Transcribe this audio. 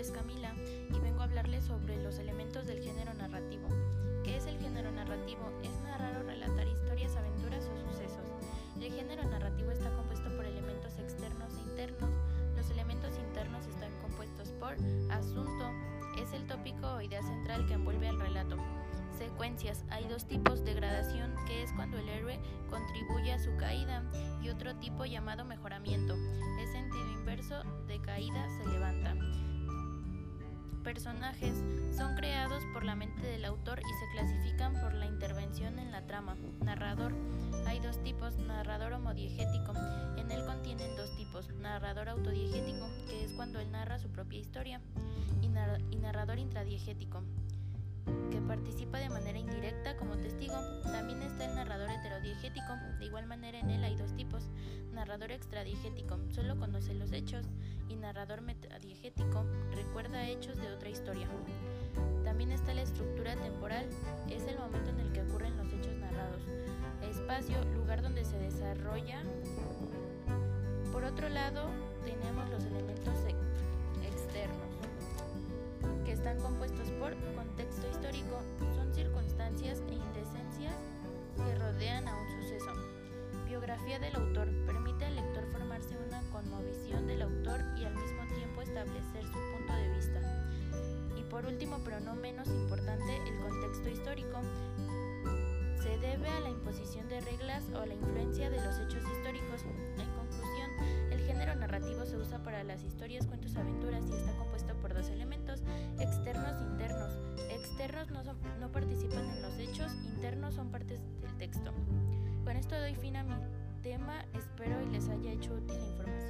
nombre es Camila y vengo a hablarles sobre los elementos del género narrativo. ¿Qué es el género narrativo? Es narrar o relatar historias, aventuras o sucesos. El género narrativo está compuesto por elementos externos e internos. Los elementos internos están compuestos por asunto, es el tópico o idea central que envuelve al relato. Secuencias, hay dos tipos, degradación, que es cuando el héroe contribuye a su caída, y otro tipo llamado mejoramiento, es sentido inverso, de caída se levanta. Personajes son creados por la mente del autor y se clasifican por la intervención en la trama. Narrador. Hay dos tipos, narrador homodiegético. En él contienen dos tipos, narrador autodiegético, que es cuando él narra su propia historia, y, narrador intradiegético, que participa de manera indirecta como testigo. También está el narrador igual manera en él hay dos tipos. Narrador extradiegético, solo conoce los hechos, y narrador metadiegético, recuerda hechos de otra historia. También está la estructura temporal, es el momento en el que ocurren los hechos narrados. Espacio, lugar donde se desarrolla. Por otro lado, tenemos los elementos externos, que están compuestos por contexto histórico, son circunstancias e indecencias Biografía del autor permite al lector formarse una conmovisión del autor y al mismo tiempo establecer su punto de vista. Y por último, pero no menos importante, el contexto histórico se debe a la imposición de reglas o la influencia de los hechos históricos. En conclusión, el género narrativo se usa para las historias, cuentos, aventuras y está compuesto por dos elementos, externos e internos. Externos no, no participan en los hechos, internos son partes del texto. Con esto doy fin a mi espero y les haya hecho útil la información.